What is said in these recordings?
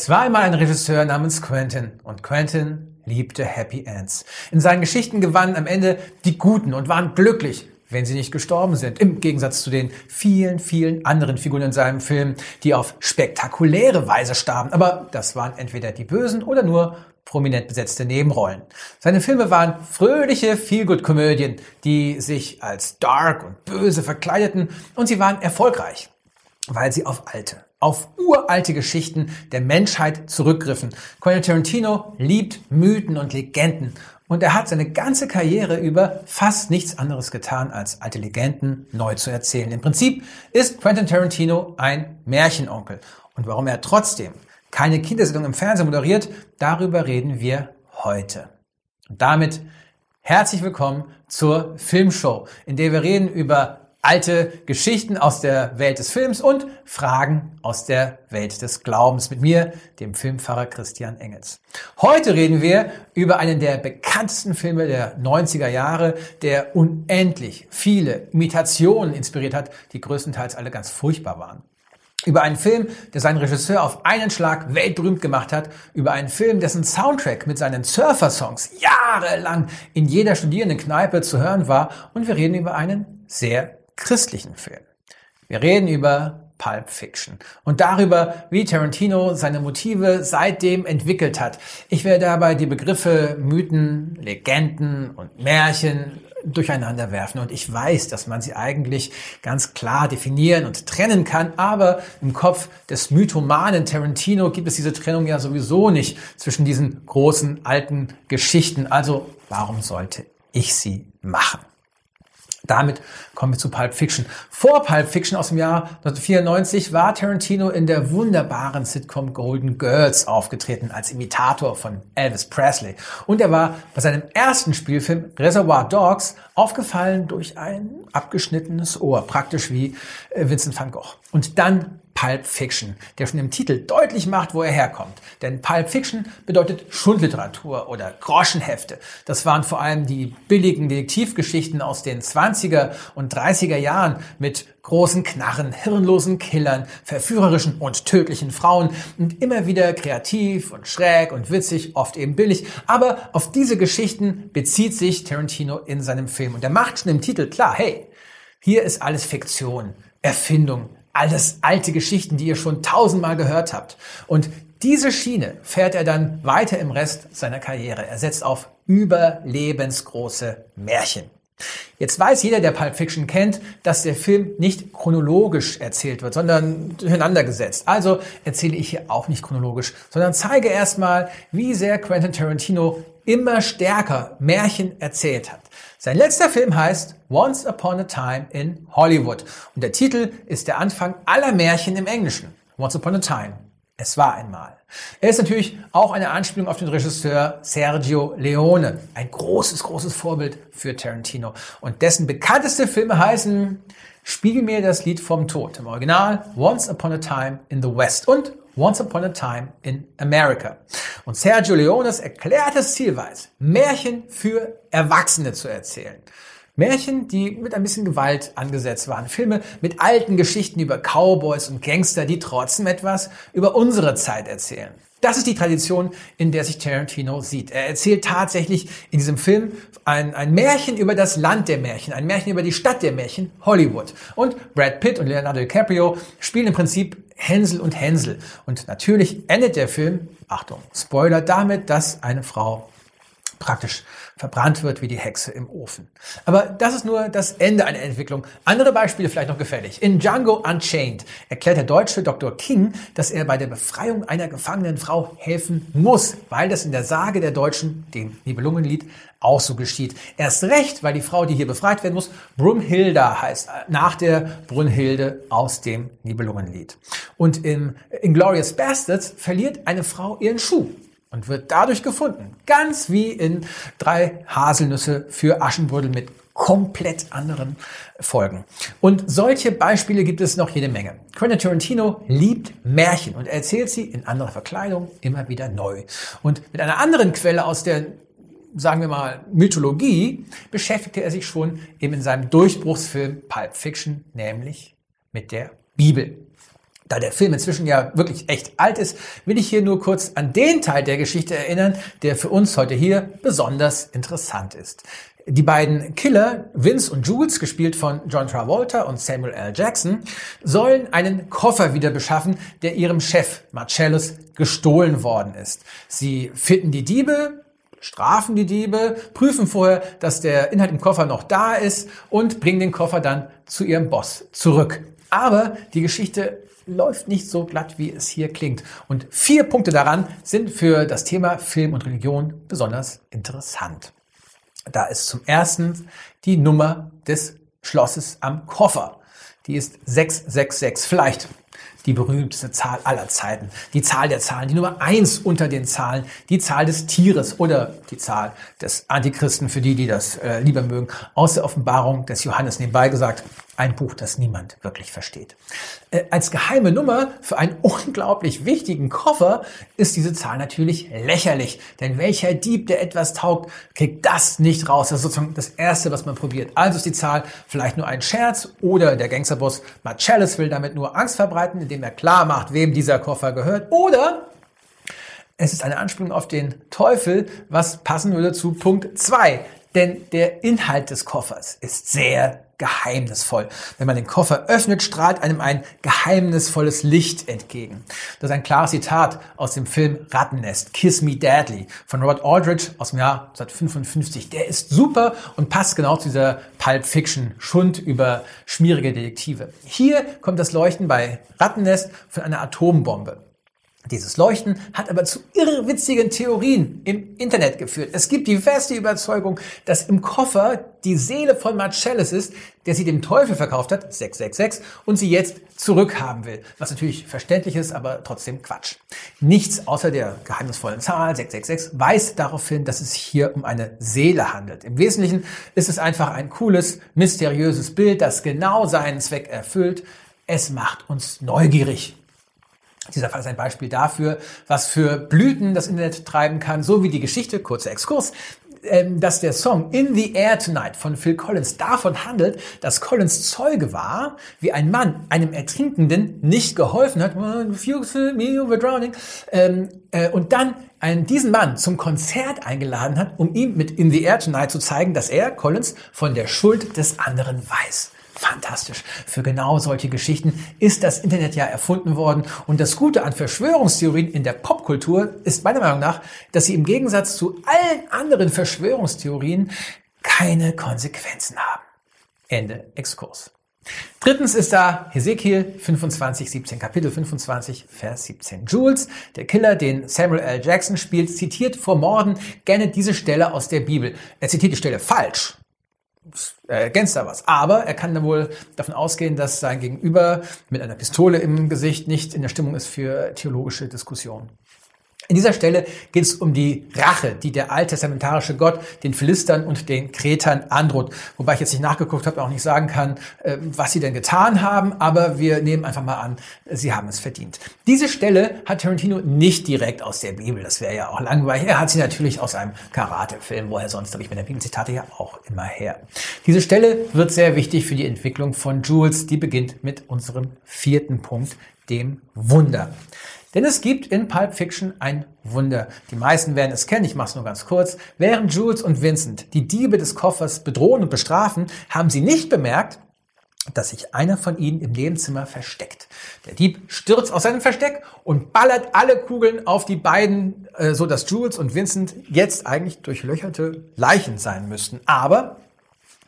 Es war einmal ein Regisseur namens Quentin und Quentin liebte Happy Ends. In seinen Geschichten gewannen am Ende die Guten und waren glücklich, wenn sie nicht gestorben sind. Im Gegensatz zu den vielen, vielen anderen Figuren in seinem Film, die auf spektakuläre Weise starben. Aber das waren entweder die Bösen oder nur prominent besetzte Nebenrollen. Seine Filme waren fröhliche Feelgood-Komödien, die sich als dark und böse verkleideten und sie waren erfolgreich, weil sie auf alte, auf uralte Geschichten der Menschheit zurückgriffen. Quentin Tarantino liebt Mythen und Legenden und er hat seine ganze Karriere über fast nichts anderes getan, als alte Legenden neu zu erzählen. Im Prinzip ist Quentin Tarantino ein Märchenonkel. Und warum er trotzdem keine Kindersendung im Fernsehen moderiert, darüber reden wir heute. Und damit herzlich willkommen zur Filmshow, in der wir reden über alte Geschichten aus der Welt des Films und Fragen aus der Welt des Glaubens mit mir, dem Filmpfarrer Christian Engels. Heute reden wir über einen der bekanntesten Filme der 90er Jahre, der unendlich viele Imitationen inspiriert hat, die größtenteils alle ganz furchtbar waren. Über einen Film, der seinen Regisseur auf einen Schlag weltberühmt gemacht hat. Über einen Film, dessen Soundtrack mit seinen Surfer-Songs jahrelang in jeder Studierendenkneipe zu hören war. Und wir reden über einen sehr christlichen Film. Wir reden über Pulp Fiction und darüber, wie Tarantino seine Motive seitdem entwickelt hat. Ich werde dabei die Begriffe Mythen, Legenden und Märchen durcheinander werfen. Und ich weiß, dass man sie eigentlich ganz klar definieren und trennen kann, aber im Kopf des mythomanen Tarantino gibt es diese Trennung ja sowieso nicht zwischen diesen großen alten Geschichten. Also warum sollte ich sie machen? Damit kommen wir zu Pulp Fiction. Vor Pulp Fiction aus dem Jahr 1994 war Tarantino in der wunderbaren Sitcom Golden Girls aufgetreten als Imitator von Elvis Presley. Und er war bei seinem ersten Spielfilm Reservoir Dogs aufgefallen durch ein abgeschnittenes Ohr, praktisch wie äh, Vincent van Gogh. Und dann Pulp Fiction, der schon im Titel deutlich macht, wo er herkommt. Denn Pulp Fiction bedeutet Schundliteratur oder Groschenhefte. Das waren vor allem die billigen Detektivgeschichten aus den 20er und 30er Jahren mit großen Knarren, hirnlosen Killern, verführerischen und tödlichen Frauen und immer wieder kreativ und schräg und witzig, oft eben billig. Aber auf diese Geschichten bezieht sich Tarantino in seinem Film. Und er macht schon im Titel klar, hey, hier ist alles Fiktion, Erfindung, alles alte Geschichten, die ihr schon tausendmal gehört habt. Und diese Schiene fährt er dann weiter im Rest seiner Karriere. Er setzt auf überlebensgroße Märchen. Jetzt weiß jeder, der Pulp Fiction kennt, dass der Film nicht chronologisch erzählt wird, sondern durcheinander gesetzt. Also erzähle ich hier auch nicht chronologisch, sondern zeige erstmal, wie sehr Quentin Tarantino immer stärker Märchen erzählt hat. Sein letzter Film heißt Once Upon a Time in Hollywood und der Titel ist der Anfang aller Märchen im Englischen. Once Upon a Time. Es war einmal. Er ist natürlich auch eine Anspielung auf den Regisseur Sergio Leone, ein großes, großes Vorbild für Tarantino. Und dessen bekannteste Filme heißen Spiegel mir das Lied vom Tod. Im Original Once Upon a Time in the West und Once Upon a Time in America. Und Sergio Leones erklärtes Ziel war es, Märchen für Erwachsene zu erzählen. Märchen, die mit ein bisschen Gewalt angesetzt waren. Filme mit alten Geschichten über Cowboys und Gangster, die trotzdem etwas über unsere Zeit erzählen. Das ist die Tradition, in der sich Tarantino sieht. Er erzählt tatsächlich in diesem Film ein, ein Märchen über das Land der Märchen, ein Märchen über die Stadt der Märchen, Hollywood. Und Brad Pitt und Leonardo DiCaprio spielen im Prinzip Hänsel und Hänsel. Und natürlich endet der Film, Achtung, Spoiler, damit, dass eine Frau praktisch verbrannt wird wie die Hexe im Ofen. Aber das ist nur das Ende einer Entwicklung. Andere Beispiele vielleicht noch gefällig. In Django Unchained erklärt der deutsche Dr. King, dass er bei der Befreiung einer gefangenen Frau helfen muss, weil das in der Sage der Deutschen, dem Nibelungenlied, auch so geschieht. Erst recht, weil die Frau, die hier befreit werden muss, Brunhilda heißt, nach der Brunhilde aus dem Nibelungenlied. Und im Inglorious Bastards verliert eine Frau ihren Schuh und wird dadurch gefunden. Ganz wie in drei Haselnüsse für Aschenbrödel mit komplett anderen Folgen. Und solche Beispiele gibt es noch jede Menge. Quentin Tarantino liebt Märchen und erzählt sie in anderer Verkleidung immer wieder neu. Und mit einer anderen Quelle aus der sagen wir mal, Mythologie, beschäftigte er sich schon eben in seinem Durchbruchsfilm Pulp Fiction, nämlich mit der Bibel. Da der Film inzwischen ja wirklich echt alt ist, will ich hier nur kurz an den Teil der Geschichte erinnern, der für uns heute hier besonders interessant ist. Die beiden Killer, Vince und Jules, gespielt von John Travolta und Samuel L. Jackson, sollen einen Koffer wieder beschaffen, der ihrem Chef Marcellus gestohlen worden ist. Sie finden die Diebe, strafen die Diebe, prüfen vorher, dass der Inhalt im Koffer noch da ist und bringen den Koffer dann zu ihrem Boss zurück. Aber die Geschichte läuft nicht so glatt, wie es hier klingt. Und vier Punkte daran sind für das Thema Film und Religion besonders interessant. Da ist zum ersten die Nummer des Schlosses am Koffer. Die ist 666. Vielleicht die berühmteste Zahl aller Zeiten, die Zahl der Zahlen, die Nummer eins unter den Zahlen, die Zahl des Tieres oder die Zahl des Antichristen, für die, die das äh, lieber mögen, aus der Offenbarung des Johannes nebenbei gesagt, ein Buch, das niemand wirklich versteht. Äh, als geheime Nummer für einen unglaublich wichtigen Koffer ist diese Zahl natürlich lächerlich, denn welcher Dieb, der etwas taugt, kriegt das nicht raus. Das ist sozusagen das Erste, was man probiert. Also ist die Zahl vielleicht nur ein Scherz oder der Gangsterboss Marcellus will damit nur Angst verbreiten, indem er klar macht, wem dieser Koffer gehört. Oder es ist eine Anspielung auf den Teufel, was passen würde zu Punkt 2. Denn der Inhalt des Koffers ist sehr geheimnisvoll. Wenn man den Koffer öffnet, strahlt einem ein geheimnisvolles Licht entgegen. Das ist ein klares Zitat aus dem Film Rattennest, Kiss Me Deadly von Robert Aldrich aus dem Jahr 1955. Der ist super und passt genau zu dieser Pulp Fiction Schund über schmierige Detektive. Hier kommt das Leuchten bei Rattennest von einer Atombombe. Dieses Leuchten hat aber zu irrwitzigen Theorien im Internet geführt. Es gibt die feste Überzeugung, dass im Koffer die Seele von Marcellus ist, der sie dem Teufel verkauft hat, 666, und sie jetzt zurückhaben will. Was natürlich verständlich ist, aber trotzdem Quatsch. Nichts außer der geheimnisvollen Zahl 666 weist darauf hin, dass es hier um eine Seele handelt. Im Wesentlichen ist es einfach ein cooles, mysteriöses Bild, das genau seinen Zweck erfüllt. Es macht uns neugierig. Dieser Fall ist ein Beispiel dafür, was für Blüten das Internet treiben kann, so wie die Geschichte, kurzer Exkurs, ähm, dass der Song In the Air Tonight von Phil Collins davon handelt, dass Collins Zeuge war, wie ein Mann einem Ertrinkenden nicht geholfen hat, ähm, äh, und dann diesen Mann zum Konzert eingeladen hat, um ihm mit In the Air Tonight zu zeigen, dass er, Collins, von der Schuld des anderen weiß. Fantastisch. Für genau solche Geschichten ist das Internet ja erfunden worden. Und das Gute an Verschwörungstheorien in der Popkultur ist meiner Meinung nach, dass sie im Gegensatz zu allen anderen Verschwörungstheorien keine Konsequenzen haben. Ende Exkurs. Drittens ist da Hesekiel 25, 17, Kapitel 25, Vers 17. Jules, der Killer, den Samuel L. Jackson spielt, zitiert vor Morden gerne diese Stelle aus der Bibel. Er zitiert die Stelle falsch er ergänzt da was. Aber er kann dann wohl davon ausgehen, dass sein Gegenüber mit einer Pistole im Gesicht nicht in der Stimmung ist für theologische Diskussionen. In dieser Stelle geht es um die Rache, die der alttestamentarische Gott den Philistern und den Kretern androht. Wobei ich jetzt nicht nachgeguckt habe und auch nicht sagen kann, äh, was sie denn getan haben, aber wir nehmen einfach mal an, sie haben es verdient. Diese Stelle hat Tarantino nicht direkt aus der Bibel, das wäre ja auch langweilig. Er hat sie natürlich aus einem Karatefilm, woher sonst habe ich der Bibelzitate ja auch immer her. Diese Stelle wird sehr wichtig für die Entwicklung von Jules, die beginnt mit unserem vierten Punkt, dem Wunder. Denn es gibt in Pulp Fiction ein Wunder. Die meisten werden es kennen, ich mache es nur ganz kurz. Während Jules und Vincent die Diebe des Koffers bedrohen und bestrafen, haben sie nicht bemerkt, dass sich einer von ihnen im Nebenzimmer versteckt. Der Dieb stürzt aus seinem Versteck und ballert alle Kugeln auf die beiden, äh, so dass Jules und Vincent jetzt eigentlich durchlöcherte Leichen sein müssten. Aber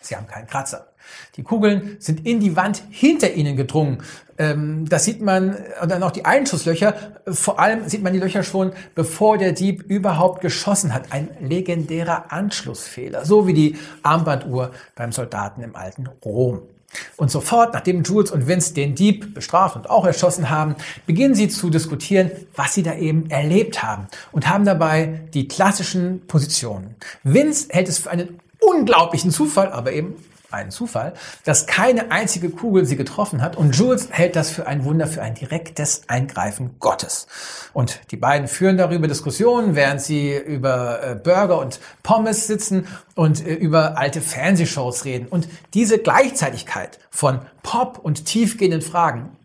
sie haben keinen Kratzer. Die Kugeln sind in die Wand hinter ihnen gedrungen. Ähm, das sieht man, und dann auch die Einschusslöcher. Vor allem sieht man die Löcher schon, bevor der Dieb überhaupt geschossen hat. Ein legendärer Anschlussfehler. So wie die Armbanduhr beim Soldaten im alten Rom. Und sofort, nachdem Jules und Vince den Dieb bestraft und auch erschossen haben, beginnen sie zu diskutieren, was sie da eben erlebt haben und haben dabei die klassischen Positionen. Vince hält es für einen unglaublichen Zufall, aber eben ein Zufall, dass keine einzige Kugel sie getroffen hat und Jules hält das für ein Wunder, für ein direktes Eingreifen Gottes. Und die beiden führen darüber Diskussionen, während sie über äh, Burger und Pommes sitzen und äh, über alte Fernsehshows reden. Und diese Gleichzeitigkeit von Pop und tiefgehenden Fragen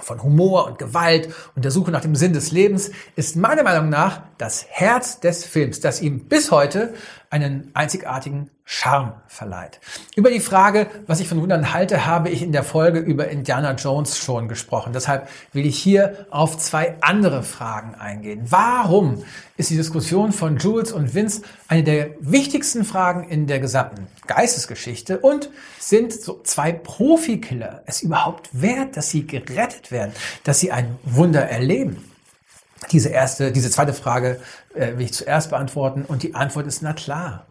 von Humor und Gewalt und der Suche nach dem Sinn des Lebens ist meiner Meinung nach das Herz des Films, das ihm bis heute einen einzigartigen Charme verleiht. Über die Frage, was ich von Wundern halte, habe ich in der Folge über Indiana Jones schon gesprochen. Deshalb will ich hier auf zwei andere Fragen eingehen. Warum ist die Diskussion von Jules und Vince eine der wichtigsten Fragen in der gesamten Geistesgeschichte? Und sind so zwei Profikiller es überhaupt wert, dass sie gerettet werden, dass sie ein Wunder erleben? Diese erste, diese zweite Frage äh, will ich zuerst beantworten und die Antwort ist na klar.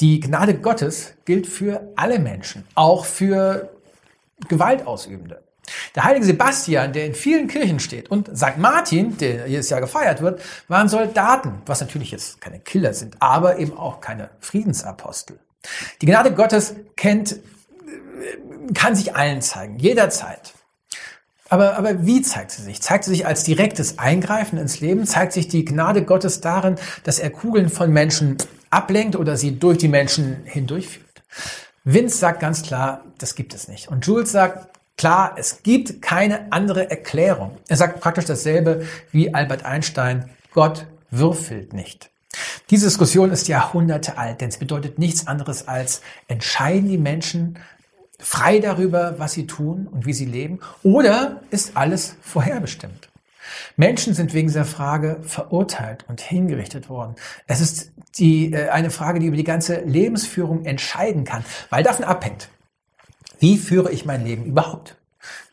Die Gnade Gottes gilt für alle Menschen, auch für Gewaltausübende. Der heilige Sebastian, der in vielen Kirchen steht, und St. Martin, der jedes Jahr gefeiert wird, waren Soldaten, was natürlich jetzt keine Killer sind, aber eben auch keine Friedensapostel. Die Gnade Gottes kennt, kann sich allen zeigen, jederzeit. Aber, aber wie zeigt sie sich? Zeigt sie sich als direktes Eingreifen ins Leben? Zeigt sich die Gnade Gottes darin, dass er Kugeln von Menschen ablenkt oder sie durch die Menschen hindurchführt? Vince sagt ganz klar, das gibt es nicht. Und Jules sagt, klar, es gibt keine andere Erklärung. Er sagt praktisch dasselbe wie Albert Einstein, Gott würfelt nicht. Diese Diskussion ist Jahrhunderte alt, denn es bedeutet nichts anderes als entscheiden die Menschen frei darüber, was sie tun und wie sie leben? Oder ist alles vorherbestimmt? Menschen sind wegen dieser Frage verurteilt und hingerichtet worden. Es ist die, äh, eine Frage, die über die ganze Lebensführung entscheiden kann, weil davon abhängt, wie führe ich mein Leben überhaupt?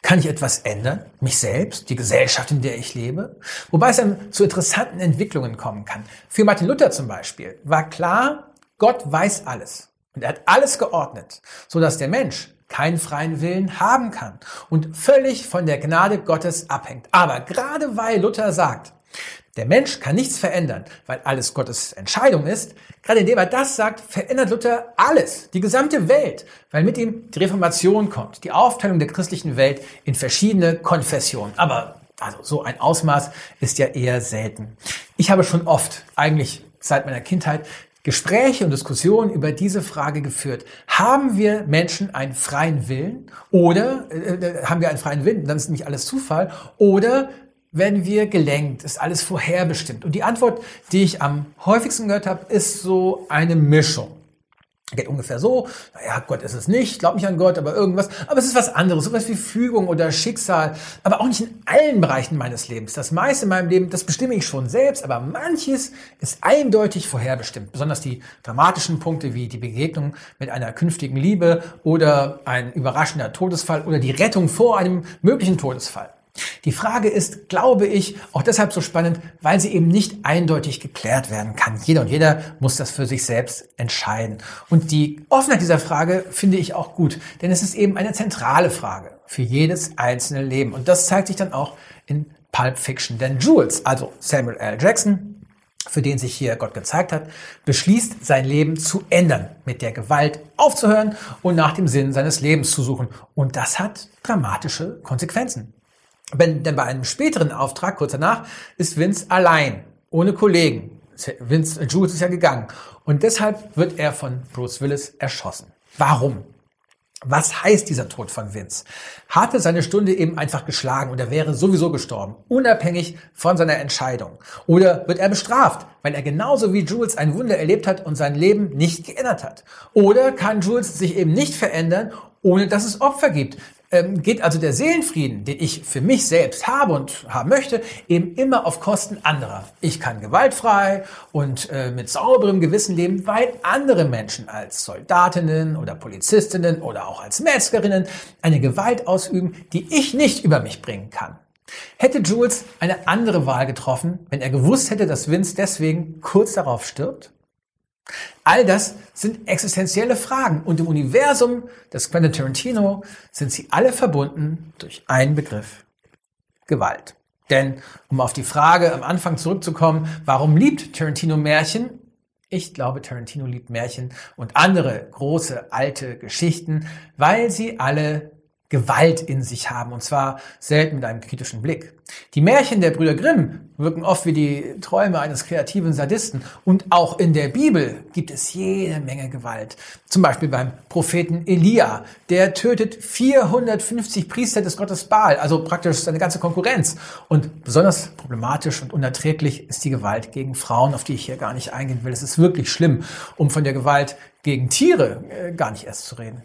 Kann ich etwas ändern? Mich selbst, die Gesellschaft, in der ich lebe? Wobei es dann zu interessanten Entwicklungen kommen kann. Für Martin Luther zum Beispiel war klar, Gott weiß alles. Und er hat alles geordnet, so dass der Mensch keinen freien Willen haben kann und völlig von der Gnade Gottes abhängt. Aber gerade weil Luther sagt, der Mensch kann nichts verändern, weil alles Gottes Entscheidung ist, gerade indem er das sagt, verändert Luther alles, die gesamte Welt, weil mit ihm die Reformation kommt, die Aufteilung der christlichen Welt in verschiedene Konfessionen. Aber also so ein Ausmaß ist ja eher selten. Ich habe schon oft, eigentlich seit meiner Kindheit, Gespräche und Diskussionen über diese Frage geführt. Haben wir Menschen einen freien Willen oder äh, äh, haben wir einen freien Willen, dann ist nicht alles Zufall oder werden wir gelenkt, ist alles vorherbestimmt? Und die Antwort, die ich am häufigsten gehört habe, ist so eine Mischung. Geht ungefähr so, naja, Gott ist es nicht, glaub nicht an Gott, aber irgendwas. Aber es ist was anderes, sowas wie Fügung oder Schicksal, aber auch nicht in allen Bereichen meines Lebens. Das meiste in meinem Leben, das bestimme ich schon selbst, aber manches ist eindeutig vorherbestimmt. Besonders die dramatischen Punkte wie die Begegnung mit einer künftigen Liebe oder ein überraschender Todesfall oder die Rettung vor einem möglichen Todesfall. Die Frage ist, glaube ich, auch deshalb so spannend, weil sie eben nicht eindeutig geklärt werden kann. Jeder und jeder muss das für sich selbst entscheiden. Und die Offenheit dieser Frage finde ich auch gut, denn es ist eben eine zentrale Frage für jedes einzelne Leben. Und das zeigt sich dann auch in Pulp Fiction. Denn Jules, also Samuel L. Jackson, für den sich hier Gott gezeigt hat, beschließt, sein Leben zu ändern, mit der Gewalt aufzuhören und nach dem Sinn seines Lebens zu suchen. Und das hat dramatische Konsequenzen. Wenn, denn bei einem späteren Auftrag, kurz danach, ist Vince allein, ohne Kollegen. Vince, Jules ist ja gegangen. Und deshalb wird er von Bruce Willis erschossen. Warum? Was heißt dieser Tod von Vince? Hatte seine Stunde eben einfach geschlagen und er wäre sowieso gestorben, unabhängig von seiner Entscheidung. Oder wird er bestraft, weil er genauso wie Jules ein Wunder erlebt hat und sein Leben nicht geändert hat? Oder kann Jules sich eben nicht verändern, ohne dass es Opfer gibt? Ähm, geht also der Seelenfrieden, den ich für mich selbst habe und haben möchte, eben immer auf Kosten anderer. Ich kann gewaltfrei und äh, mit sauberem Gewissen leben, weil andere Menschen als Soldatinnen oder Polizistinnen oder auch als Metzgerinnen eine Gewalt ausüben, die ich nicht über mich bringen kann. Hätte Jules eine andere Wahl getroffen, wenn er gewusst hätte, dass Vince deswegen kurz darauf stirbt? All das sind existenzielle Fragen und im Universum des Quentin Tarantino sind sie alle verbunden durch einen Begriff. Gewalt. Denn, um auf die Frage am Anfang zurückzukommen, warum liebt Tarantino Märchen? Ich glaube, Tarantino liebt Märchen und andere große alte Geschichten, weil sie alle Gewalt in sich haben, und zwar selten mit einem kritischen Blick. Die Märchen der Brüder Grimm wirken oft wie die Träume eines kreativen Sadisten, und auch in der Bibel gibt es jede Menge Gewalt. Zum Beispiel beim Propheten Elia, der tötet 450 Priester des Gottes Baal, also praktisch seine ganze Konkurrenz. Und besonders problematisch und unerträglich ist die Gewalt gegen Frauen, auf die ich hier gar nicht eingehen will. Es ist wirklich schlimm, um von der Gewalt gegen Tiere äh, gar nicht erst zu reden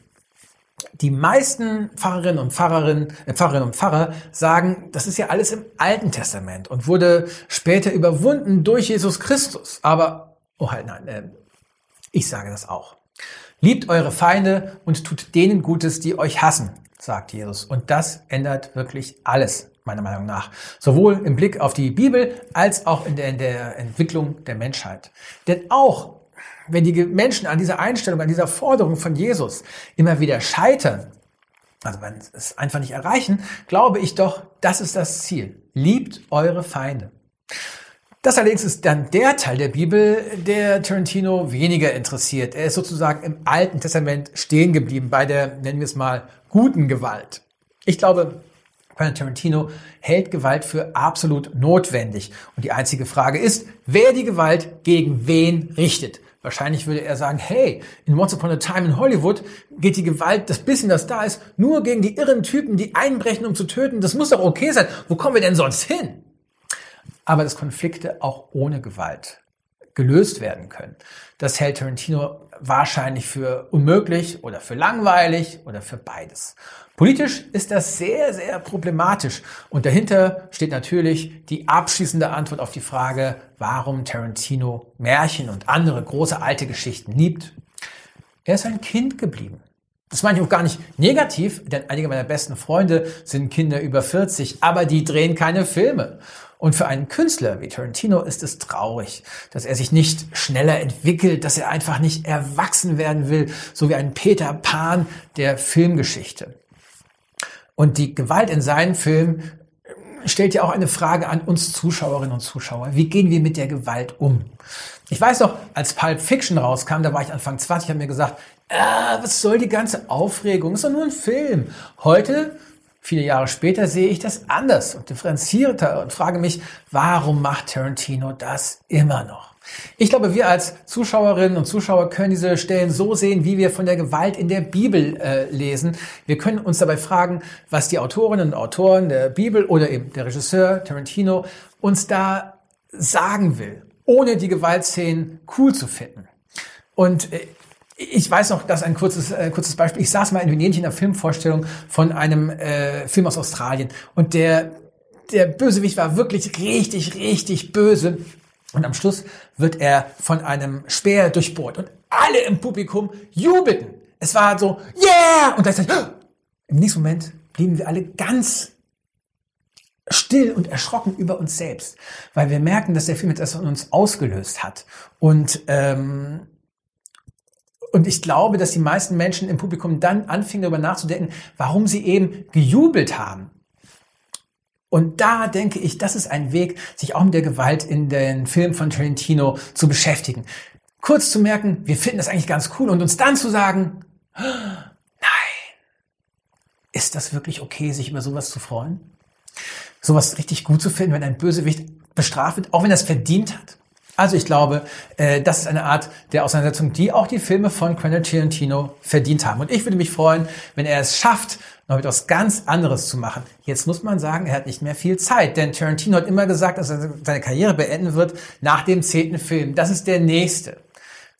die meisten Pfarrerinnen und Pfarrerinnen, äh, Pfarrerinnen und Pfarrer sagen, das ist ja alles im Alten Testament und wurde später überwunden durch Jesus Christus. Aber, oh halt nein, äh, ich sage das auch. Liebt eure Feinde und tut denen Gutes, die euch hassen, sagt Jesus. Und das ändert wirklich alles, meiner Meinung nach. Sowohl im Blick auf die Bibel als auch in der, in der Entwicklung der Menschheit. Denn auch wenn die Menschen an dieser Einstellung, an dieser Forderung von Jesus immer wieder scheitern, also wenn es einfach nicht erreichen, glaube ich doch, das ist das Ziel. Liebt eure Feinde. Das allerdings ist dann der Teil der Bibel, der Tarantino weniger interessiert. Er ist sozusagen im Alten Testament stehen geblieben bei der, nennen wir es mal, guten Gewalt. Ich glaube, Quentin Tarantino hält Gewalt für absolut notwendig. Und die einzige Frage ist, wer die Gewalt gegen wen richtet. Wahrscheinlich würde er sagen, hey, in Once Upon a Time in Hollywood geht die Gewalt, das bisschen, das da ist, nur gegen die irren Typen, die einbrechen, um zu töten. Das muss doch okay sein. Wo kommen wir denn sonst hin? Aber dass Konflikte auch ohne Gewalt gelöst werden können, das hält Tarantino wahrscheinlich für unmöglich oder für langweilig oder für beides. Politisch ist das sehr, sehr problematisch. Und dahinter steht natürlich die abschließende Antwort auf die Frage, warum Tarantino Märchen und andere große alte Geschichten liebt. Er ist ein Kind geblieben. Das meine ich auch gar nicht negativ, denn einige meiner besten Freunde sind Kinder über 40, aber die drehen keine Filme. Und für einen Künstler wie Tarantino ist es traurig, dass er sich nicht schneller entwickelt, dass er einfach nicht erwachsen werden will, so wie ein Peter Pan der Filmgeschichte. Und die Gewalt in seinen Filmen stellt ja auch eine Frage an uns Zuschauerinnen und Zuschauer. Wie gehen wir mit der Gewalt um? Ich weiß noch, als Pulp Fiction rauskam, da war ich Anfang 20, habe mir gesagt, ah, was soll die ganze Aufregung? Ist doch nur ein Film. Heute, viele Jahre später, sehe ich das anders und differenzierter und frage mich, warum macht Tarantino das immer noch? Ich glaube, wir als Zuschauerinnen und Zuschauer können diese Stellen so sehen, wie wir von der Gewalt in der Bibel äh, lesen. Wir können uns dabei fragen, was die Autorinnen und Autoren der Bibel oder eben der Regisseur Tarantino uns da sagen will, ohne die Gewaltszenen cool zu finden. Und äh, ich weiß noch, das ist ein kurzes, äh, kurzes Beispiel. Ich saß mal in Venedig in einer Filmvorstellung von einem äh, Film aus Australien und der der Bösewicht war wirklich richtig, richtig böse. Und am Schluss wird er von einem Speer durchbohrt und alle im Publikum jubelten. Es war so, yeah! Und gleichzeitig, oh! im nächsten Moment blieben wir alle ganz still und erschrocken über uns selbst, weil wir merken, dass der Film etwas von uns ausgelöst hat. Und, ähm, und ich glaube, dass die meisten Menschen im Publikum dann anfingen darüber nachzudenken, warum sie eben gejubelt haben. Und da denke ich, das ist ein Weg, sich auch mit der Gewalt in den Filmen von Tarantino zu beschäftigen. Kurz zu merken, wir finden das eigentlich ganz cool und uns dann zu sagen, nein, ist das wirklich okay, sich über sowas zu freuen? Sowas richtig gut zu finden, wenn ein Bösewicht bestraft wird, auch wenn er es verdient hat? Also ich glaube, äh, das ist eine Art der Auseinandersetzung, die auch die Filme von Quentin Tarantino verdient haben. Und ich würde mich freuen, wenn er es schafft, noch etwas ganz anderes zu machen. Jetzt muss man sagen, er hat nicht mehr viel Zeit, denn Tarantino hat immer gesagt, dass er seine Karriere beenden wird nach dem zehnten Film. Das ist der nächste.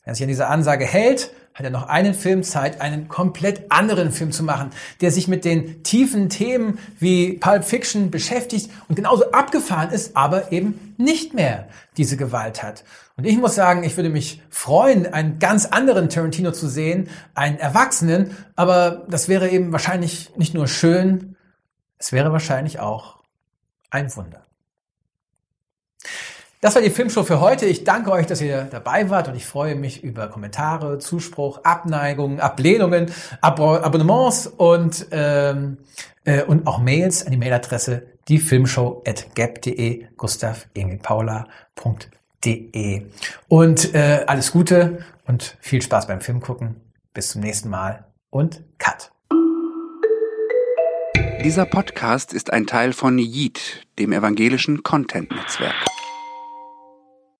Wenn er sich an diese Ansage hält, hat er noch einen Film Zeit, einen komplett anderen Film zu machen, der sich mit den tiefen Themen wie Pulp Fiction beschäftigt und genauso abgefahren ist, aber eben nicht mehr diese Gewalt hat. Und ich muss sagen, ich würde mich freuen, einen ganz anderen Tarantino zu sehen, einen Erwachsenen, aber das wäre eben wahrscheinlich nicht nur schön, es wäre wahrscheinlich auch ein Wunder. Das war die Filmshow für heute. Ich danke euch, dass ihr dabei wart und ich freue mich über Kommentare, Zuspruch, Abneigungen, Ablehnungen, Ab Abonnements und, ähm, äh, und auch Mails an die Mailadresse diefilmshow.gap.de, Gustav Emil Paula.de. Und äh, alles Gute und viel Spaß beim Filmgucken. Bis zum nächsten Mal und Cut. Dieser Podcast ist ein Teil von Yeet, dem evangelischen Content-Netzwerk.